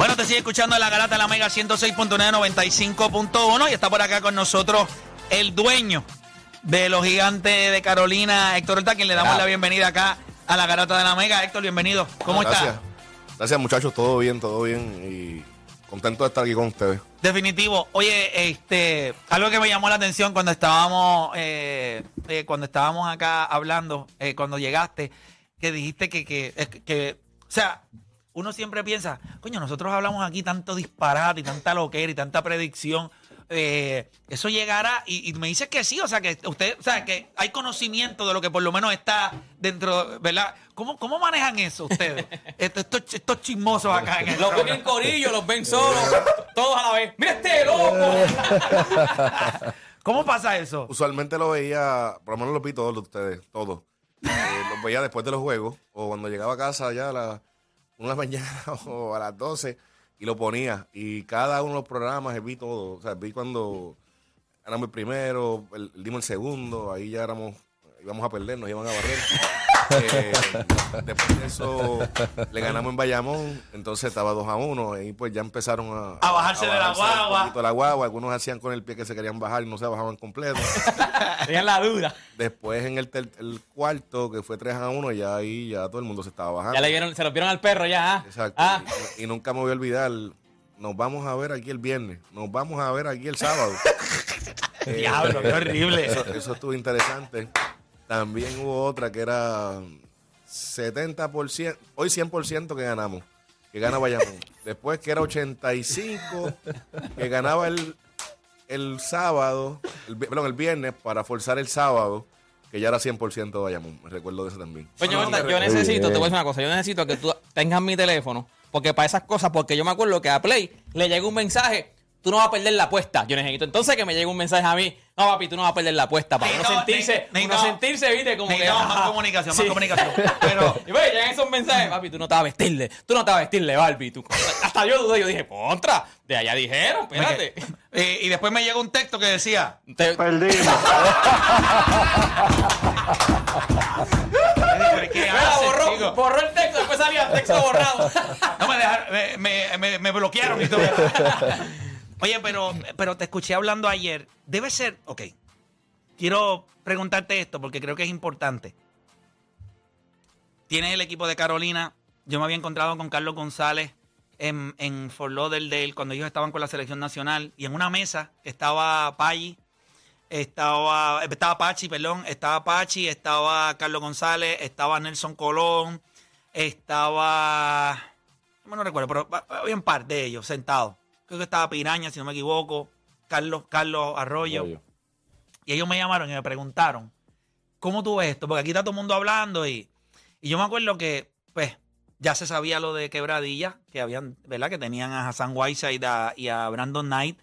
Bueno, te sigue escuchando la Garata de la Mega 106.9, 95.1 y está por acá con nosotros el dueño de los gigantes de Carolina, Héctor Horta, quien le damos la bienvenida acá a la Garata de la Mega. Héctor, bienvenido. ¿Cómo Gracias. estás? Gracias muchachos, todo bien, todo bien y contento de estar aquí con ustedes. Definitivo. Oye, este, algo que me llamó la atención cuando estábamos, eh, eh, cuando estábamos acá hablando, eh, cuando llegaste, que dijiste que, que- que- o sea, uno siempre piensa, coño, nosotros hablamos aquí tanto disparate y tanta loquera y tanta predicción. eh, eso llegará y, y me dices que sí, o sea que usted, o sea que hay conocimiento de lo que por lo menos está dentro, ¿verdad? ¿Cómo, cómo manejan eso ustedes? Estos, estos, estos chismosos acá en el Los ven en corillo, los ven solos, todos a la vez. ¡Mira este loco! ¿Cómo pasa eso? Usualmente lo veía, por lo menos lo vi todos de ustedes, todos. Eh, los veía después de los juegos o cuando llegaba a casa ya a las 1 de la mañana o a las 12 y lo ponía. Y cada uno de los programas vi todo. O sea, vi cuando ganamos el primero, el dimos el segundo, ahí ya éramos, íbamos a perder, nos iban a barrer. Eh, después de eso le ganamos en Bayamón, entonces estaba 2 a 1 y pues ya empezaron a, A bajarse de la guagua. de la guagua, algunos hacían con el pie que se querían bajar y no se bajaban completo. Tenían la duda. Después en el, el cuarto, que fue 3 a 1, ya ahí ya todo el mundo se estaba bajando. Ya le vieron, se los vieron al perro ya. ¿ah? Exacto. Ah, Y, y nunca me voy a olvidar, nos vamos a ver aquí el viernes, nos vamos a ver aquí el sábado. Eh, Diablo, qué horrible. Eso, eso estuvo interesante. También hubo otra que era 70%, hoy 100% que ganamos, que gana Bayamón. Después que era 85, que ganaba el, el sábado, el, perdón, el viernes para forzar el sábado, que ya era 100% de Bayamón. Me recuerdo de eso también. pues yo, yo necesito, te voy a decir una cosa, yo necesito que tú tengas mi teléfono, porque para esas cosas, porque yo me acuerdo que a Play le llega un mensaje, tú no vas a perder la apuesta. Yo necesito entonces que me llegue un mensaje a mí, no papi, tú no vas a perder la apuesta, para Necesitamos- sentirse, ne- necesitamos- sentirse, viste, como que... Más comunicación, sí. más comunicación. Pero, Y pues, llegan esos mensajes, papi, tú no te vas a vestirle, tú no te vas a vestirle, Barbie. Tú, hasta yo dudé, yo dije, contra, de allá dijeron, espérate. eh, y después me llegó un texto que decía, Te- ¿qué Mira, haces, borró, borró el texto, después salía el texto borrado. No me dejaron, me, me- me- me bloquearon y todo. Oye, pero, pero te escuché hablando ayer. Debe ser, ok. Quiero preguntarte esto porque creo que es importante. Tienes el equipo de Carolina. Yo me había encontrado con Carlos González en, en Fort Lauderdale cuando ellos estaban con la selección nacional y en una mesa estaba Paggi, estaba, estaba Pachi, perdón, estaba Pachi, estaba Carlos González, estaba Nelson Colón, estaba, no recuerdo, pero había un par de ellos sentados. Creo que estaba Piraña, si no me equivoco, Carlos, Carlos Arroyo. Y ellos me llamaron y me preguntaron, ¿cómo tú ves esto? Porque aquí está todo el mundo hablando y, y yo me acuerdo que, pues, ya se sabía lo de Quebradilla, que habían, ¿verdad? Que tenían a Hassan Whiteside a- y a Brandon Knight.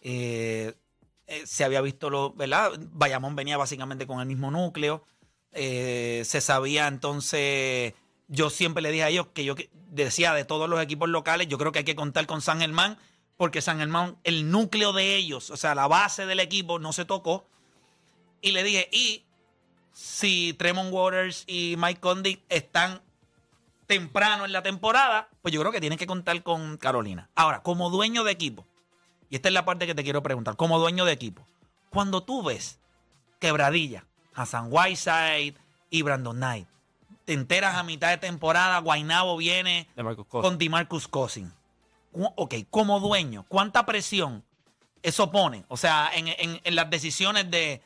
Eh, eh, se había visto lo, ¿verdad? Bayamón venía básicamente con el mismo núcleo. Eh, se sabía entonces, yo siempre le dije a ellos que yo decía de todos los equipos locales, yo creo que hay que contar con San Germán, porque San Germán, el núcleo de ellos, o sea, la base del equipo no se tocó. Y le dije, y si Tremont Waters y Mike Condit están temprano en la temporada, pues yo creo que tienen que contar con Carolina. Ahora, como dueño de equipo, y esta es la parte que te quiero preguntar, como dueño de equipo, cuando tú ves quebradilla, Hassan Whiteside y Brandon Knight, te enteras a mitad de temporada, Guainabo viene De con DeMarcus Cousins. Ok, como dueño, ¿cuánta presión eso pone? O sea, en, en- en las decisiones de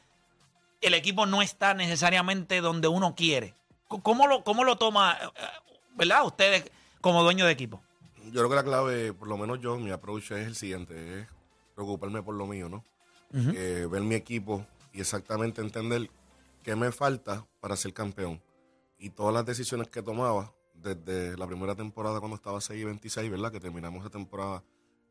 el equipo no está necesariamente donde uno quiere. ¿Cómo lo, cómo lo toma? eh, ¿verdad? Ustedes como dueños de equipo. Yo creo que la clave, por lo menos yo, mi approach es el siguiente, es preocuparme por lo mío, ¿no? Eh, ver mi equipo y exactamente entender qué me falta para ser campeón. Y todas las decisiones que tomaba desde la primera temporada cuando estaba 6 y 26, ¿verdad? Que terminamos esa temporada,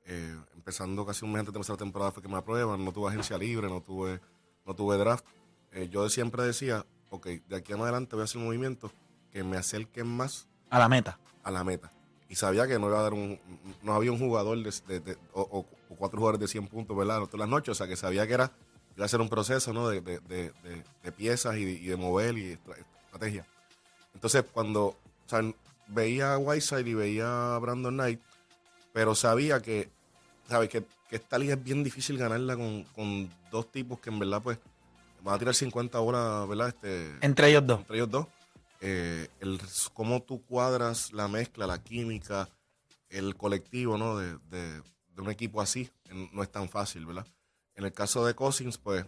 eh, empezando casi un mes antes de empezar la temporada fue que me aprueban, no tuve agencia libre, no tuve, no tuve draft. Eh, yo siempre decía, ok, de aquí en adelante voy a hacer movimientos que me acerquen más A la meta. a la meta. Y sabía que no iba a dar un, no había un jugador de, de- de- o, cuatro jugadores de 100 puntos, ¿verdad? Todas las noches. O sea, que sabía que era, iba a ser un proceso, ¿no? De, de- de- de- de piezas y de, y de mover y estra- estrategia. Entonces, cuando, o sea, veía a Whiteside y veía a Brandon Knight, pero sabía que, ¿sabes? Que, que esta liga es bien difícil ganarla con, con dos tipos que en verdad, pues, van a tirar 50 horas, ¿verdad? Este, Entre ellos dos. entre ellos dos, eh, el, cómo tú cuadras la mezcla, la química, el colectivo, ¿no? De, de- de un equipo así, en- no es tan fácil, ¿verdad? En el caso de Cousins, pues,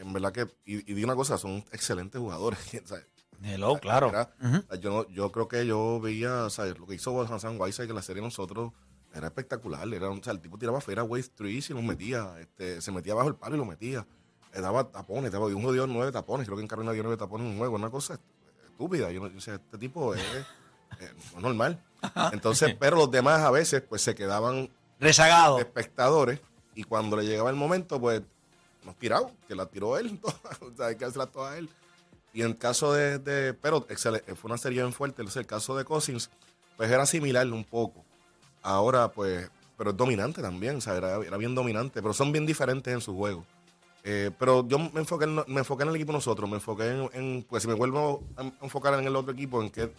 en verdad que, y, y di una cosa, son excelentes jugadores. sea, Hello, claro. era- o yo, no- yo creo que yo veía, o sea, lo que hizo Hassan Whiteside en la serie nosotros era espectacular. Era, o sea, el tipo tiraba fuera wave threes y los metía, este, se metía bajo el palo y lo metía. Le daba tapones, daba, un dio nueve tapones, creo que en Carolina dio nueve tapones en un juego, una cosa estúpida. Yo, decía, este tipo es, eh, es normal. Entonces, pero los demás a veces pues se quedaban Rezagado. de espectadores y cuando le llegaba el momento, pues nos tiraba, que la tiró él, o sea, hay que hacerla toda él. Y en el caso de, de- pero excel- fue una serie bien fuerte, el caso de Cousins, pues era similar un poco. Ahora, pues, pero es dominante también, o sea, era, bien dominante, pero son bien diferentes en su juego. Eh, pero yo me enfoqué, en, me enfoqué en el equipo nosotros, me enfoqué en, en, pues si me vuelvo a enfocar en el otro equipo, en qué,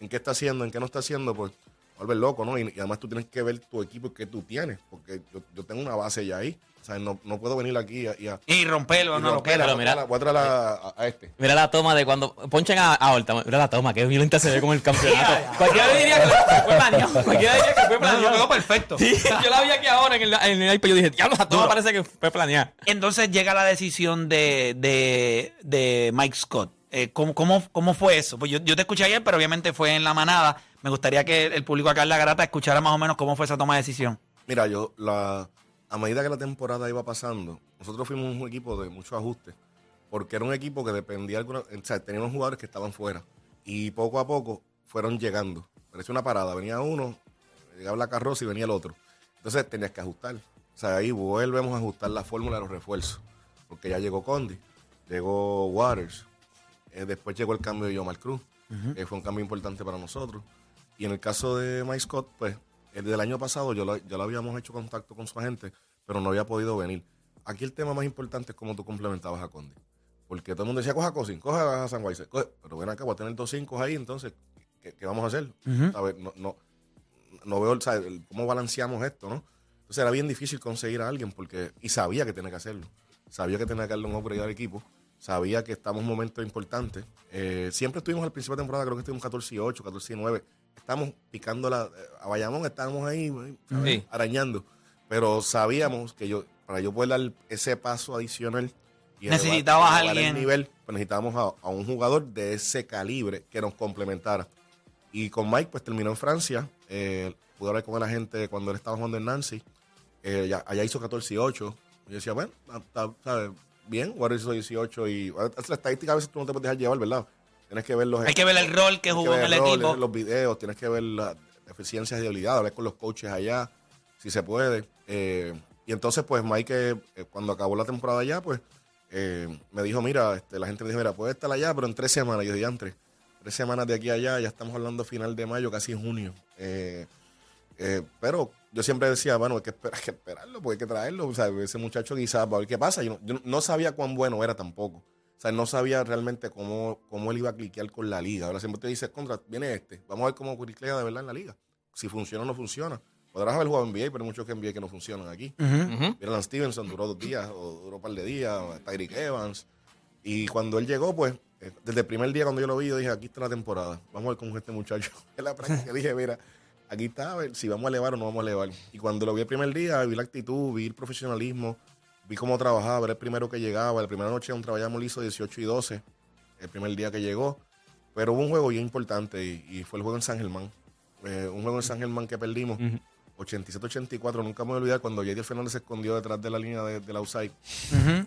en qué está haciendo, en qué no está haciendo, pues volver loco, ¿no? Y, y además tú tienes que ver tu equipo que tú tienes, porque yo, yo tengo una base ya ahí. O sea, no, no puedo venir aquí a, y a, Y romperlo, y no lo romperla, queda. Pero mira- voy a traer a, a- a este. Mira la toma de cuando ponchan a, a Horta. Mira la toma, qué violenta se ve con el campeonato. Cualquiera diría que fue planeado. Cualquiera diría que fue planeado. quedó perfecto. Sí, yo la vi aquí ahora en el, en el iPad. Yo dije, diablo, la toma Duro. parece que fue planeada. Entonces llega la decisión de, de, de Mike Scott. Eh, ¿cómo, cómo, cómo fue eso? Pues yo, yo te escuché ayer, pero obviamente fue en la manada. Me gustaría que el público acá en La Garata escuchara más o menos cómo fue esa toma de decisión. Mira, yo, la, a medida que la temporada iba pasando, nosotros fuimos un equipo de muchos ajustes, porque era un equipo que dependía, de alguna, o sea, teníamos jugadores que estaban fuera, y poco a poco fueron llegando. Parecía una parada, venía uno, llegaba la carroza y venía el otro. Entonces tenías que ajustar. O sea, ahí volvemos a ajustar la fórmula de los refuerzos, porque ya llegó Condi, llegó Waters, eh, después llegó el cambio de Yomar Cruz, que fue un cambio importante para nosotros. Y en el caso de Mike Scott, pues, el del año pasado yo lo, ya lo habíamos hecho contacto con su agente, pero no había podido venir. Aquí el tema más importante es cómo tú complementabas a Condi. Porque todo el mundo decía, coja a Cosin, coja a San White, pero ven acá, voy a tener dos cinco ahí, entonces, ¿qué, qué vamos a hacer? ¿Sabes? No, no, no veo cómo balanceamos esto, ¿no? Entonces era bien difícil conseguir a alguien porque, y sabía que tenía que hacerlo. Sabía que tenía que darle un upgrade al equipo. Sabía que estamos en un momento importante. Eh, siempre estuvimos al principio de temporada, creo que estuvimos 14 y 8, 14 y 9. Estamos picando la. A Bayamón estábamos ahí. Sí. arañando. Pero sabíamos que yo, para yo poder dar ese paso adicional. y Necesitabas alguien. El nivel, pues necesitábamos a, a un jugador de ese calibre que nos complementara. Y con Mike, pues terminó en Francia. Eh, pude hablar con la gente cuando él estaba jugando en Nancy. Eh, ya- allá hizo 14 y 8. Y yo decía, bueno, ¿sabes? bien, Warriors hizo 18 y... La estadística a veces tú no te puedes dejar llevar, ¿verdad? Tienes que ver los... Hay que ver el rol que jugó en ver el roles, equipo. los videos, tienes que ver las deficiencias de habilidad, hablar con los coaches allá, si se puede. Eh, y entonces, pues Mike, eh, cuando acabó la temporada allá, pues eh, me dijo, mira, este, la gente me dijo, mira, puede estar allá, pero en tres semanas. Y yo dije, antes, tres semanas de aquí a allá, ya estamos hablando final de mayo, casi junio. Eh, eh, pero yo siempre decía, bueno, hay que, esperar, hay que esperarlo, porque hay que traerlo. O sea, ese muchacho quizás, para ver qué pasa. Yo no, yo no sabía cuán bueno era tampoco. O sea, no sabía realmente cómo, cómo él iba a cliquear con la liga. Ahora siempre te dice, contra, viene este. Vamos a ver cómo cliquea de verdad en la liga. Si funciona o no funciona. Podrás haber jugado en NBA, pero hay muchos que NBA que no funcionan aquí. Ujú. Mira, Lance Stevenson duró dos días o duró un par de días, Tyreek Evans. Y cuando él llegó, pues, eh, desde el primer día cuando yo lo vi, yo dije, aquí está la temporada. Vamos a ver cómo es este muchacho. En la práctica dije, mira, aquí está, a ver si vamos a elevar o no vamos a elevar. Y cuando lo vi el primer día, vi la actitud, vi el profesionalismo, vi cómo trabajaba, era el primero que llegaba. La primera noche donde trabajamos lo hizo 18 y 12, el primer día que llegó. Pero hubo un juego bien importante y, y fue el juego en San Germán. Eh, un juego en San Germán que perdimos. 87-84, nunca me voy a olvidar cuando J.D. Fernández se escondió detrás de la línea de, del outside.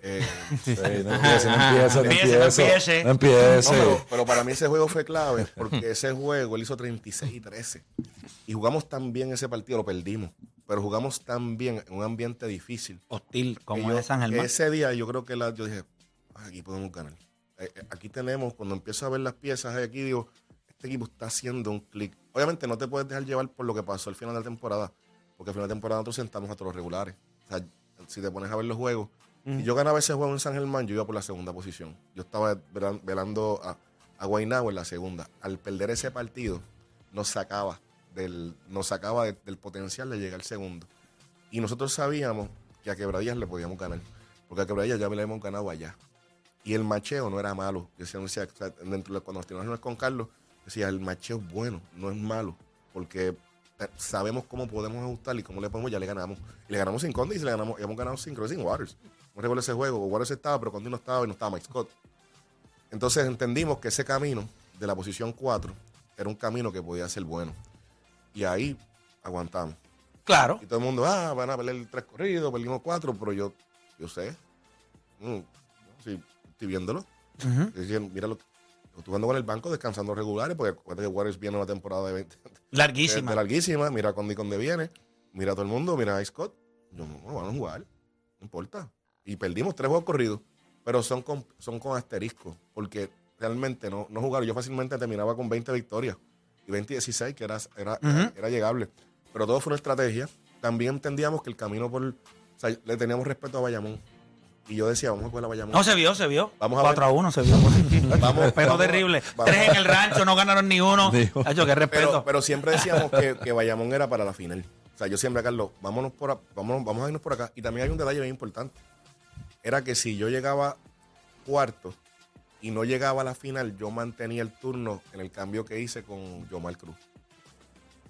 Eh, Sí, no empiece, no empiece, no Empiece, no empiece. empiece. No pero, pero para mí ese juego fue clave porque ese juego él hizo 36 y 13. Y jugamos tan bien ese partido, lo perdimos. Pero jugamos tan bien en un ambiente difícil. Hostil, como yo- es San Germán. Ese día yo creo que la, yo dije, "Ah, aquí podemos ganar. Eh, eh, aquí tenemos, cuando empiezo a ver las piezas aquí, digo, este equipo está haciendo un clic. Obviamente no te puedes dejar llevar por lo que pasó al final de la temporada, porque al final de la temporada nosotros sentamos a todos los regulares. O sea, si te pones a ver los juegos, si yo ganaba ese juego en San Germán, yo iba por la segunda posición. Yo estaba velan- velando a, a Guaynabo en la segunda. Al perder ese partido, nos sacaba nos sacaba de- del potencial de llegar segundo. Y nosotros sabíamos que a Quebradillas le podíamos ganar. Porque a Quebradillas ya le hemos ganado allá. Y el macheo no era malo. Decía, o dentro de- cuando nos con Carlos, decía, el macheo es bueno, no es malo. Porque sabemos cómo podemos ajustar y cómo le podemos, ya le ganamos. Y le ganamos sin Conde y le ganamos, y hemos ganado sin, sin Waters. No recuerdo ese juego. Waters estaba, pero Conde no estaba y no estaba Mike Scott. Entonces entendimos que ese camino de la posición 4 era un camino que podía ser bueno. Y ahí aguantamos. Claro. Y todo el mundo, ah, van a perder tres corridos, perdimos cuatro, pero yo, yo sé. Mm, sí, estoy viéndolo. Mira, lo, lo estoy jugando con el banco descansando regulares, porque acuérdate que Warriors viene una temporada de 20. Larguísima. de larguísima. Mira con dónde viene. Mira a todo el mundo, mira a Scott. Yo, no, van a jugar. No importa. Y perdimos tres juegos corridos, pero son con, son con asterisco, porque realmente no, no jugaron. Yo fácilmente terminaba con 20 victorias y 20-16, que era, era, Ujú. era llegable. Pero todo fue una estrategia. También entendíamos que el camino por. O sea, le teníamos respeto a Bayamón. Y yo decía, vamos a jugar a Bayamón. No se vio, se vio. Vamos a 4 a 1 se vio. Vamos, Respeto vamos, terrible. vamos. Tres en el rancho, no ganaron ni uno. Hacho, qué respeto. Pero, pero siempre decíamos que, que Bayamón era para la final. O sea, yo siempre, Carlos, vámonos por, a- vámonos, vamos a irnos por acá. Y también hay un detalle bien importante. Era que si yo llegaba cuarto y no llegaba a la final, yo mantenía el turno en el cambio que hice con Yomar Cruz.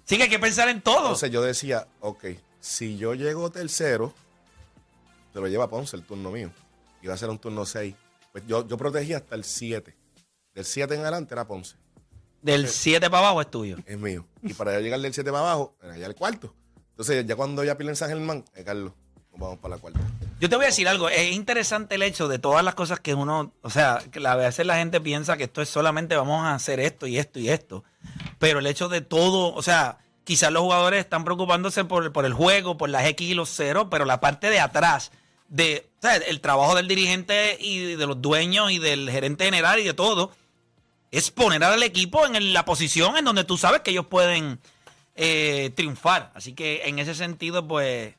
sí que hay que pensar en todo. Entonces yo decía, ok, si yo llego tercero, se lo lleva Ponce el turno mío. Iba a ser un turno 6. Pues yo, yo protegía hasta el 7. Del 7 en adelante era Ponce. Del 7 para abajo es tuyo. es mío. Y para yo llegar del 7 para abajo, era ya el cuarto. Entonces, ya cuando ya pila en San Germán, eh, Carlos, nos vamos para la cuarta. Yo te voy a decir algo, es interesante el hecho de todas las cosas que uno, o sea, que a veces la gente piensa que esto es solamente vamos a hacer esto y esto y esto, pero el hecho de todo, o sea, quizás los jugadores están preocupándose por, por el juego, por las X y los ceros, pero la parte de atrás, de, o sea, el trabajo del dirigente y de los dueños y del gerente general y de todo, es poner al equipo en la posición en donde tú sabes que ellos pueden eh, triunfar. Así que en ese sentido, pues,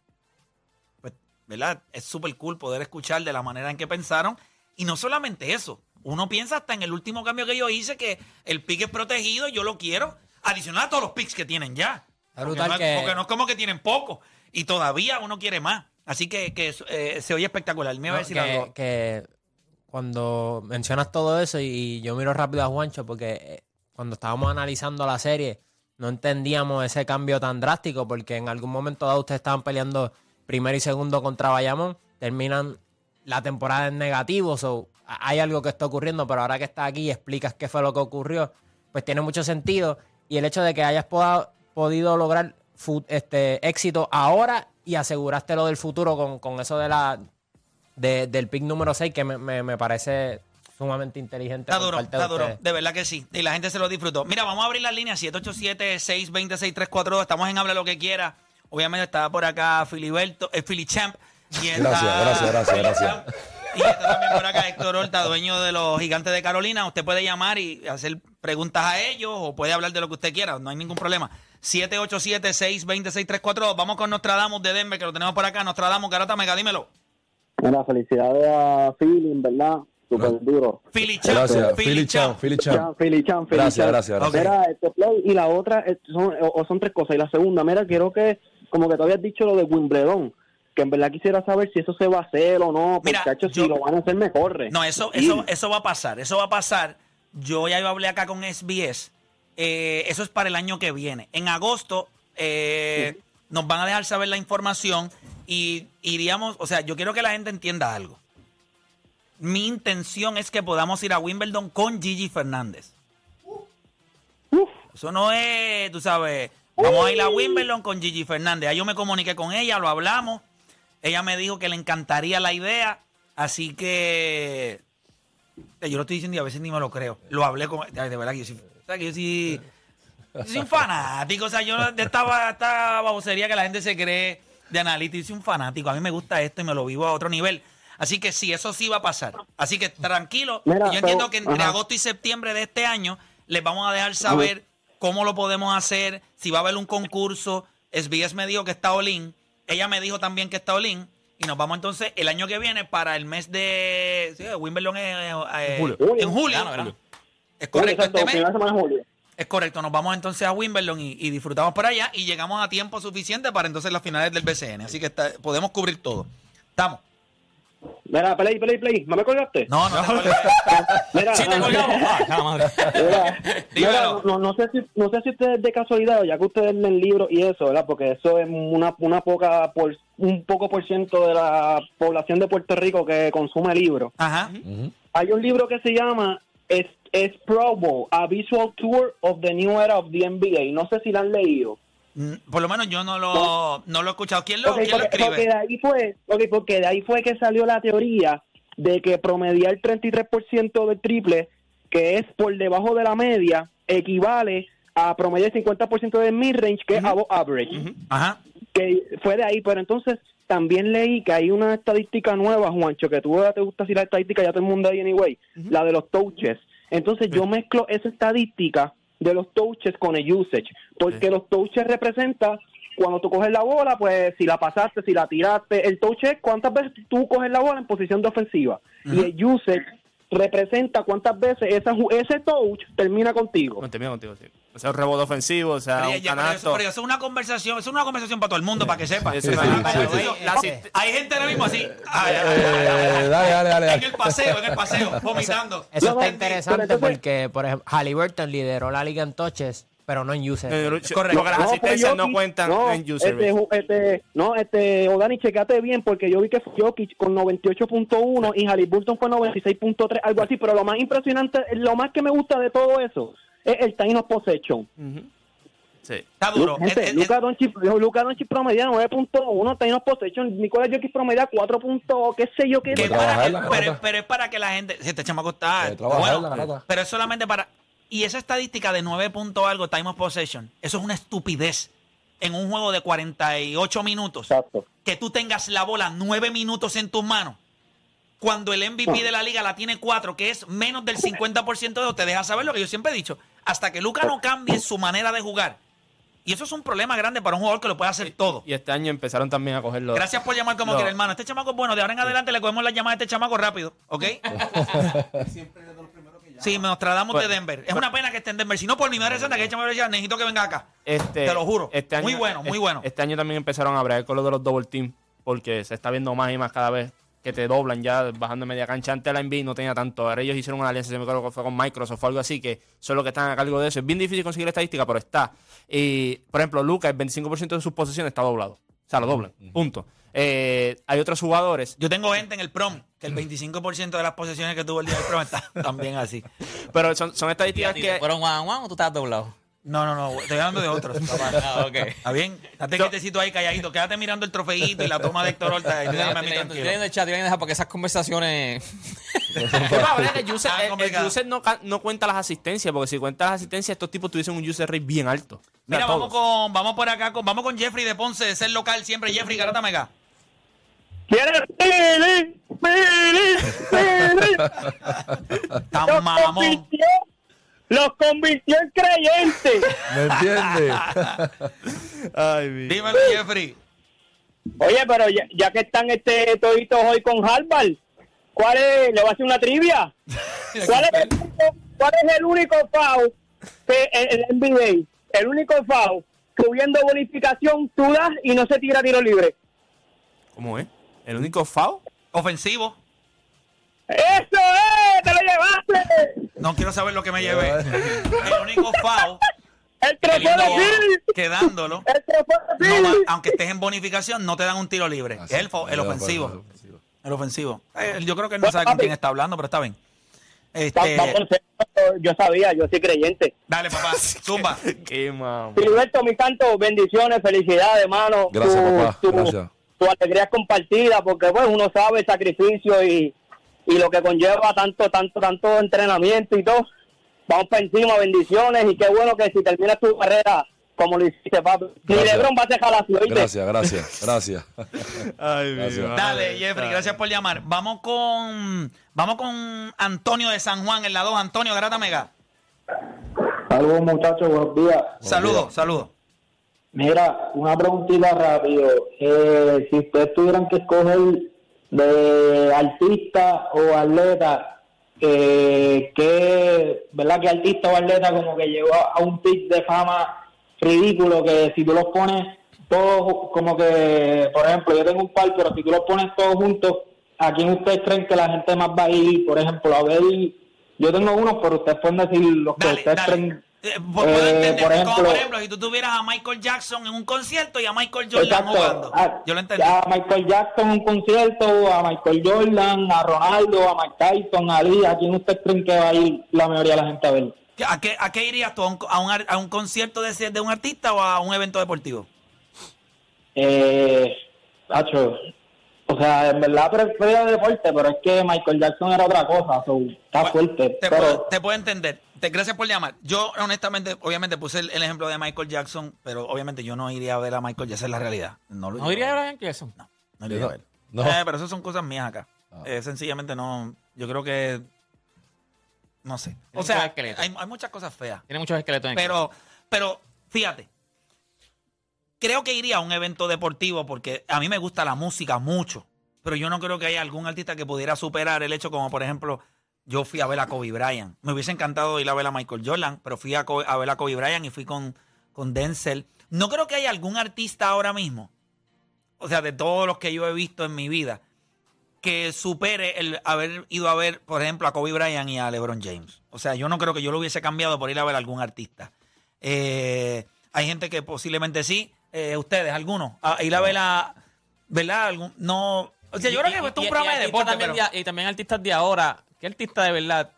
¿verdad? Es súper cool poder escuchar de la manera en que pensaron. Y no solamente eso, uno piensa hasta en el último cambio que yo hice, que el pick es protegido, yo lo quiero, adicional a todos los picks que tienen ya. Porque brutal no, que- porque no es como que tienen poco. Y todavía uno quiere más. Así que, que eh, se oye espectacular. Me iba a No, decir que, algo. que cuando mencionas todo eso y yo miro rápido a Juancho porque eh, cuando estábamos analizando la serie no entendíamos ese cambio tan drástico porque en algún momento dado ustedes estaban peleando primero y segundo contra Bayamón, terminan la temporada en negativo, so, hay algo que está ocurriendo, pero ahora que estás aquí y explicas qué fue lo que ocurrió, pues tiene mucho sentido y el hecho de que hayas podido lograr este éxito ahora y aseguraste lo del futuro con, con eso de la de- del pick número 6 que me, me- me parece sumamente inteligente. Está duro, de está duro. ustedes. De verdad que sí. Y la gente se lo disfrutó. Mira, vamos a abrir las líneas 787-626-342. Estamos en Habla lo que quiera. Obviamente estaba por acá Filiberto, eh, Philly Champ. Y está- Gracias, gracias, gracias, gracias. Y está también por acá Héctor Horta, dueño de los gigantes de Carolina. Usted puede llamar y hacer preguntas a ellos o puede hablar de lo que usted quiera. No hay ningún problema. 787-626-342. Vamos con Nostradamus de Denver, que lo tenemos por acá. Nostradamus, Garata Mega, dímelo. Mira, felicidades a Philly, en verdad, súper duro. Philly Champ. Gracias. Philly. Chan, Philly Chan, Chan. Philly Chan, Philly Gracias, Chan. gracias, gracias. Mira, este play y la otra eh, son, o- son tres cosas. Y la segunda, mira, quiero que, como que tú habías dicho lo de Wimbledon, que en verdad quisiera saber si eso se va a hacer o no, Mira, yo- si lo van a hacer mejor. No, eso, eso, eso va a pasar, eso va a pasar. Yo ya hablé acá con SBS. eh, eso es para el año que viene. En agosto eh, nos van a dejar saber la información y iríamos, o sea, yo quiero que la gente entienda algo. Mi intención es que podamos ir a Wimbledon con Gigi Fernández. Eso no es, tú sabes, vamos a ir a Wimbledon con Gigi Fernández. Ahí yo me comuniqué con ella, lo hablamos. Ella me dijo que le encantaría la idea, así que eh, yo lo estoy diciendo y a veces ni me lo creo. Lo hablé con de verdad que yo sí, o sea, que yo sí yo soy un fanático, o sea, yo de esta, esta babosería que la gente se cree de analista, yo soy un fanático. A mí me gusta esto y me lo vivo a otro nivel. Así que sí, eso sí va a pasar. Así que tranquilo. Mira, yo entiendo pero- que entre ajá. agosto y septiembre de este año les vamos a dejar saber cómo lo podemos hacer, si va a haber un concurso. SBS me dijo que está Olin. Ella me dijo también que está Olin. Y nos vamos entonces el año que viene para el mes de... Sí, Wimbledon es, eh, julio. En julio. Es correcto. Exacto, este mes. primera semana de julio. Es correcto, nos vamos entonces a Wimbledon y, y disfrutamos por allá y llegamos a tiempo suficiente para entonces las finales del BCN. Así que está- podemos cubrir todo. ¿Estamos? Mira, play, play, play. ¿No me colgaste? No, no te colgues. Mira, Sí, te colgamos. La madre. Mira, Dímelo. mira, no, no sé si no sé si ustedes de casualidad, ya que ustedes leen libros y eso, ¿verdad? Porque eso es una, una poca por un poco por ciento de la población de Puerto Rico que consume libros. Ajá. Hay un libro que se llama es, es Pro Bowl, A Visual Tour of the New Era of the NBA. No sé si lo han leído. Mm, Por lo menos yo no lo, no lo he escuchado. ¿Quién lo, Ok, quién lo porque, de ahí fue, ok, porque de ahí fue que salió la teoría de que promediar 33% del triple, que es por debajo de la media, equivale a promediar 50% del mid-range, que es above average. Ajá. Que fue de ahí, pero entonces también leí que hay una estadística nueva, Juancho, que tú te gusta decir la estadística, ya todo el mundo ahí anyway, la de los touches. Entonces yo mezclo esa estadística de los touches con el usage, porque los touches representan cuando tú coges la bola, pues si la pasaste, si la tiraste, el touch es cuántas veces tú coges la bola en posición de ofensiva. Y el usage representa cuántas veces esa, ju- ese touch termina contigo. Bueno, termino contigo, sí. O sea, un rebote ofensivo, o sea, Pero, un ya- pero eso, pero eso es una conversación, eso es una conversación para todo el mundo, para que sepa. Eso sí, sí. Hay gente ahora mismo así. ay, ay, ay, Eh, ay, ay, ay. dale, dale, dale, En el paseo, en el paseo, vomitando. Eso No, está no, interesante porque, por ejemplo, Halliburton lideró la liga en touches, pero no en. Eh, correcto. Porque las No, fue asistencias no cuentan No, en user este, este, no, este, Odani, checate bien, porque yo vi que fue Jokic con 98.1 y Halliburton fue 96.3, algo así, pero lo más impresionante, lo más que me gusta de todo eso es el of possession. Sí. Está duro. Gente, Es- es- Luka Doncic, Luka Doncic promedia 9.1 time of possession, Nicolás Jokic promedia 4. punto, qué sé yo qué. que Debe para que- pero, pero es para que la gente. Si este chamaco está. Bueno, pero es solamente para. Y esa estadística de 9 punto algo, time of possession, eso es una estupidez. En un juego de 48 minutos, Exacto. que tú tengas la bola 9 minutos en tus manos, cuando el MVP de la liga la tiene 4, que es menos del 50% de eso, te deja saber lo que yo siempre he dicho. Hasta que Luca no cambie su manera de jugar. Y eso es un problema grande para un jugador que lo puede hacer todo. Y este año empezaron también a cogerlo. Gracias por llamar como No. quiera, hermano. Este chamaco es bueno. De ahora en adelante le cogemos la llamada a este chamaco rápido, ¿ok? Sí, nos tratamos de Pues- Denver. Es una pena que esté en Denver. Si no, por mi madre santa, que el chamaco decía, necesito que venga acá. Este, Te lo juro. Este año, Muy bueno, muy bueno. Este año también empezaron a bregar con lo de los double team, porque se está viendo más y más cada vez que te doblan ya bajando media cancha. Antes la NBA no tenía tanto. Ahora ellos hicieron una alianza, se me acuerdo que fue con Microsoft o algo así, que son los que están a cargo de eso. Es bien difícil conseguir la estadística, pero está. Y, por ejemplo, Lucas, el 25% de sus posesiones está doblado. O sea, lo doblan. Punto. Eh, hay otros jugadores, Yo tengo gente en el prom, que el 25% de las posesiones que tuvo el día del prom está también así. pero son, son estadísticas que. ¿Fueron one one o tú estabas doblado? No, no, no. Estoy hablando de otros. papá. Ah, ok. ¿Está bien? Date quietecito ahí calladito. Quédate mirando el trofeito y la toma de Héctor Horta. Y déjame a mí estoy el chat, leyendo porque esas conversaciones. ¿Qué pasa? ¿verdad? El user, Ah, el- el complicado. user no, no cuenta las asistencias, porque si cuenta las asistencias, estos tipos tuviesen un user rate bien alto. Mira, vamos con, vamos por acá, con, vamos con Jeffrey de Ponce, de ser local siempre. Jeffrey, Garata Mega. ¿Quieres Pili? Pili, Pili. Tan Los mamón. convirtió, los convirtió en creyentes. ¿Me entiendes? Ay, mi- Dímelo, Jeffrey. Oye, pero ya, ya que están este toditos hoy con Harvard, ¿cuál es? ¿Le voy a hacer una trivia? ¿Cuál es el único, cuál es el único foul que en el NBA? El único foul que hubiendo bonificación tú das y no se tira tiro libre. ¿Cómo es? ¿El único foul? Ofensivo. ¡Eso es! ¡Te lo llevaste! No quiero saber lo que me llevé. El único foul, ¡El trofeo de quedándolo. ¡El trofeo no aunque estés en bonificación, no te dan un tiro libre. El, fo- el Pero, ofensivo. El ofensivo. Eh, yo creo que él no sabe con quién está hablando, pero está bien. Este, yo sabía, yo soy creyente. dale, papá, zumba. Qué mamá. Filiberto, mi santo, bendiciones, felicidades, hermano. Gracias, Tu- papá, tu- gracias. Tu alegría es compartida porque pues uno sabe el sacrificio y, y lo que conlleva tanto, tanto, tanto entrenamiento y todo. Vamos para encima, bendiciones y qué bueno que si terminas tu carrera como lo hiciste, papi. Ni. Lebron va a dejar así, ¿oíste? Gracias, gracias, gracias. Ay, Gracias. Dale, Jeffrey, gracias por llamar. Vamos con vamos con Antonio de San Juan en la 2. Antonio, grata mega. Saludos muchachos, buenos días. Saludos, saludos. Mira, una preguntita rápido. Eh, si ustedes tuvieran que escoger de artista o atleta, eh, ¿qué, ¿verdad? ¿Qué artista o atleta como que llegó a un pic de fama ridículo que si tú los pones todos, como que, por ejemplo, yo tengo un par, pero si tú los pones todos juntos, ¿a quién ustedes creen que la gente más va a ir? Por ejemplo, a ver, yo tengo unos, pero ustedes pueden decir los que Dale, ustedes dale. creen. Eh, puedo Eh, entender, por como ejemplo- por ejemplo, si tú tuvieras a Michael Jackson en un concierto y a Michael Jordan Exacto. jugando. A, Yo lo entendí. a Michael Jackson en un concierto, a Michael Jordan, a Ronaldo, a Mike Tyson, a Ali, ¿a quién usted creen que va a ir la mayoría de la gente a ver? ¿Qué- ¿A qué, ¿A qué irías tú? ¿A un, a un a un concierto de, de un artista o a un evento deportivo? Eh, Nacho, o sea, en verdad prefiero deporte, pero es que Michael Jackson era otra cosa, so, está Bueno, fuerte. Te, pero puedo, te puedo entender. Te, gracias por llamar. Yo, honestamente, obviamente puse el, el ejemplo de Michael Jackson, pero obviamente yo no iría a ver a Michael Jackson, es la realidad. No, lo ¿No diría a Brian Clemson? No, no lo iría a ver. No. Eh, pero eso son cosas mías acá. Ah. Eh, sencillamente no. Yo creo que. No sé. O sea, hay, hay muchas cosas feas. Tiene muchos esqueletos en el Pero, pero, fíjate. Creo que iría a un evento deportivo porque a mí me gusta la música mucho. Pero yo no creo que haya algún artista que pudiera superar el hecho, como por ejemplo, yo fui a ver a Kobe Bryant. Me hubiese encantado ir a ver a Michael Jordan, pero fui a, a ver a Kobe Bryant y fui con, con Denzel. No creo que haya algún artista ahora mismo, o sea, de todos los que yo he visto en mi vida, que supere el haber ido a ver, por ejemplo, a Kobe Bryant y a LeBron James. O sea, yo no creo que yo lo hubiese cambiado por ir a ver a algún artista. Eh, hay gente que posiblemente sí. Eh, ustedes, algunos. A ir a ver a. ¿Verdad? Algún, no. O sea, yo creo que esto es un programa de deporte. también pero- de- y también artistas de ahora. ¿Qué artista de verdad?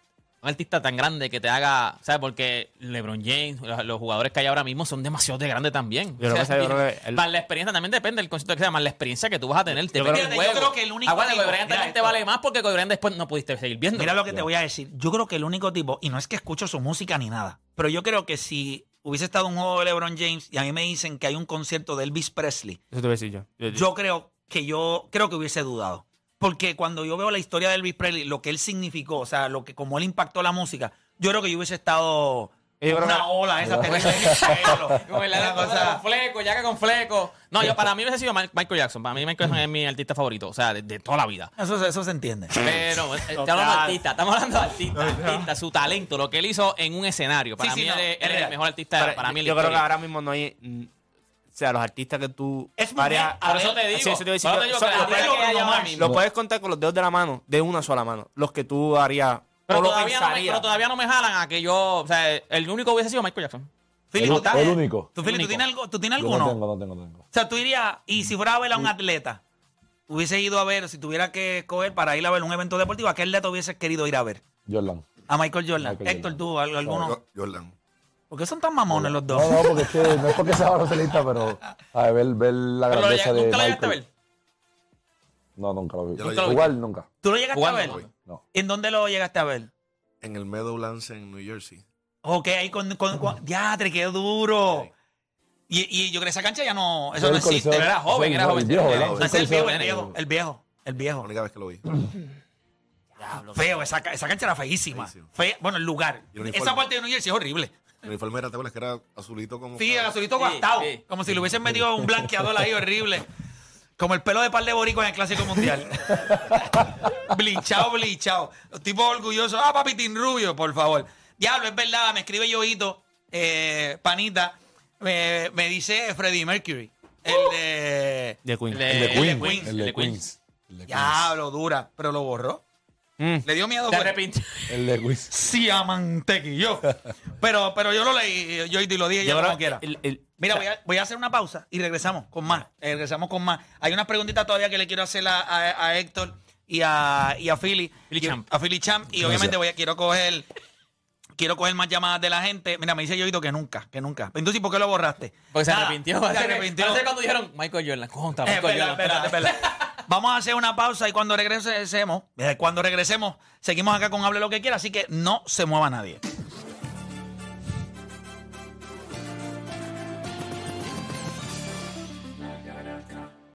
Un artista tan grande que te haga, ¿sabes? Porque LeBron James, los, los jugadores que hay ahora mismo son demasiado de grandes también. Yo creo que yo creo que el- más la experiencia también depende del concepto que sea, más la experiencia que tú vas a tener. Yo depende creo- Fíjate, yo creo que el único Aguanta, tipo- Kobe también te vale más porque Kobe Bryant después no pudiste seguir viendo. Mira lo que te voy a decir. Yo creo que el único tipo, y no es que escucho su música ni nada, pero yo creo que si hubiese estado un juego de LeBron James y a mí me dicen que hay un concierto de Elvis Presley, Eso te voy a decir yo. Yo- yo creo que yo creo que hubiese dudado. Porque cuando yo veo la historia de Elvis Presley, lo que él significó, o sea, lo que como él impactó la música, yo creo que yo hubiese estado Yo una que- ola esa terrible con fleco, yaca con fleco. No, yo para mí hubiese sido Michael Jackson. Para mí Michael Jackson es mi artista favorito, o sea, de, de toda la vida. Eso, eso se entiende. Pero eh, estamos hablando de artista, estamos hablando de artista, artista, su talento, lo que él hizo en un escenario. Para Sí, mí sí, no, él, es- él el mejor artista, Pero para mí la yo creo que ahora mismo no hay. O sea, los artistas que tú. Es a Por eso te digo, Sí, eso te iba a decir, por eso te digo son- que lo puedes-. Lo contar con los dedos de la mano, de una sola mano. Los que tú harías. Pero o lo todavía, no me, pero todavía no me jalan a que yo, o sea, el único hubiese sido Michael Jackson. Philly, El- ¿tú estás- el único. ¿Tú, Philly, ¿tú Único. tienes, algo, ¿tú tienes Yo alguno? no tengo, no tengo, no tengo. O sea, tú irías, y si fuera a ver a un atleta, hubiese ido a ver, si tuviera que escoger para ir a ver un evento deportivo, ¿a qué atleta hubiese querido ir a ver? Jordan. A Michael Jordan. Michael Héctor, Jordan. tú, ¿al- alguno? Jo- Jordan. ¿Por qué son tan mamones los dos? No, no, porque es que no es porque sea baloncelista, pero a ver, ver, ver la Pero grandeza de ¿Nunca lo llegaste a ver? No, nunca lo vi. Yo lo. Jugar nunca. ¿Tú lo llegaste Jugando, a ver? No. ¿En dónde lo llegaste a ver? En el Meadowlands en New Jersey. Ok, ahí con... con, con- ¡Diatre, qué duro! Y, y yo creo que esa cancha ya no... Eso no el Coliseo- existe. Pero era joven, era el joven. viejo, sí, No, es el Coliseo- viejo, el viejo, el viejo, el La viejo. única vez que lo vi. Feo, esa, ca- esa cancha era feísima. Feísimo. Fea- bueno, el lugar. Y el uniforme. Esa parte de New Jersey es horrible. El uniforme era, ¿te acuerdas que era azulito como. Sí, el azulito Sí, sí. Como si le hubiesen metido un blanqueador ahí horrible. Como el pelo de par de boricos en el Clásico Mundial. blinchado, blinchado. Los tipos orgullosos. Ah, papitín rubio, por favor. Diablo, es verdad. Me escribe Yoito, eh, panita. Me, me dice Freddie Mercury. El de... De Queen. El de- El de el de Queen. Queens. El de Queens. El de Queens. Diablo, dura. Pero lo borró. Mm. Le dio miedo. Se pues. arrepintió. El Lewis. Sí, a mantequillo. pero, pero yo lo leí, yo, y lo dije yo ya como quiera. Mira, voy a, voy a, hacer una pausa y regresamos con más. Eh, regresamos con más. Hay unas preguntitas todavía que le quiero hacer a, a, Héctor y a, y a Philly. Philly Champ. A Philly Champ. Y obviamente voy a, quiero coger. Quiero coger más llamadas de la gente. Mira, me dice Yoito que nunca, que nunca. Entonces, ¿por qué lo borraste? Porque se arrepintió. Se arrepintió. Que, cuando dijeron Michael Jordan, conta, Michael eh, Jordan. Espérate, espérate. Vamos a hacer una pausa y cuando regresemos, eh, cuando regresemos, seguimos acá con Hable lo que quiera, así que no se mueva nadie.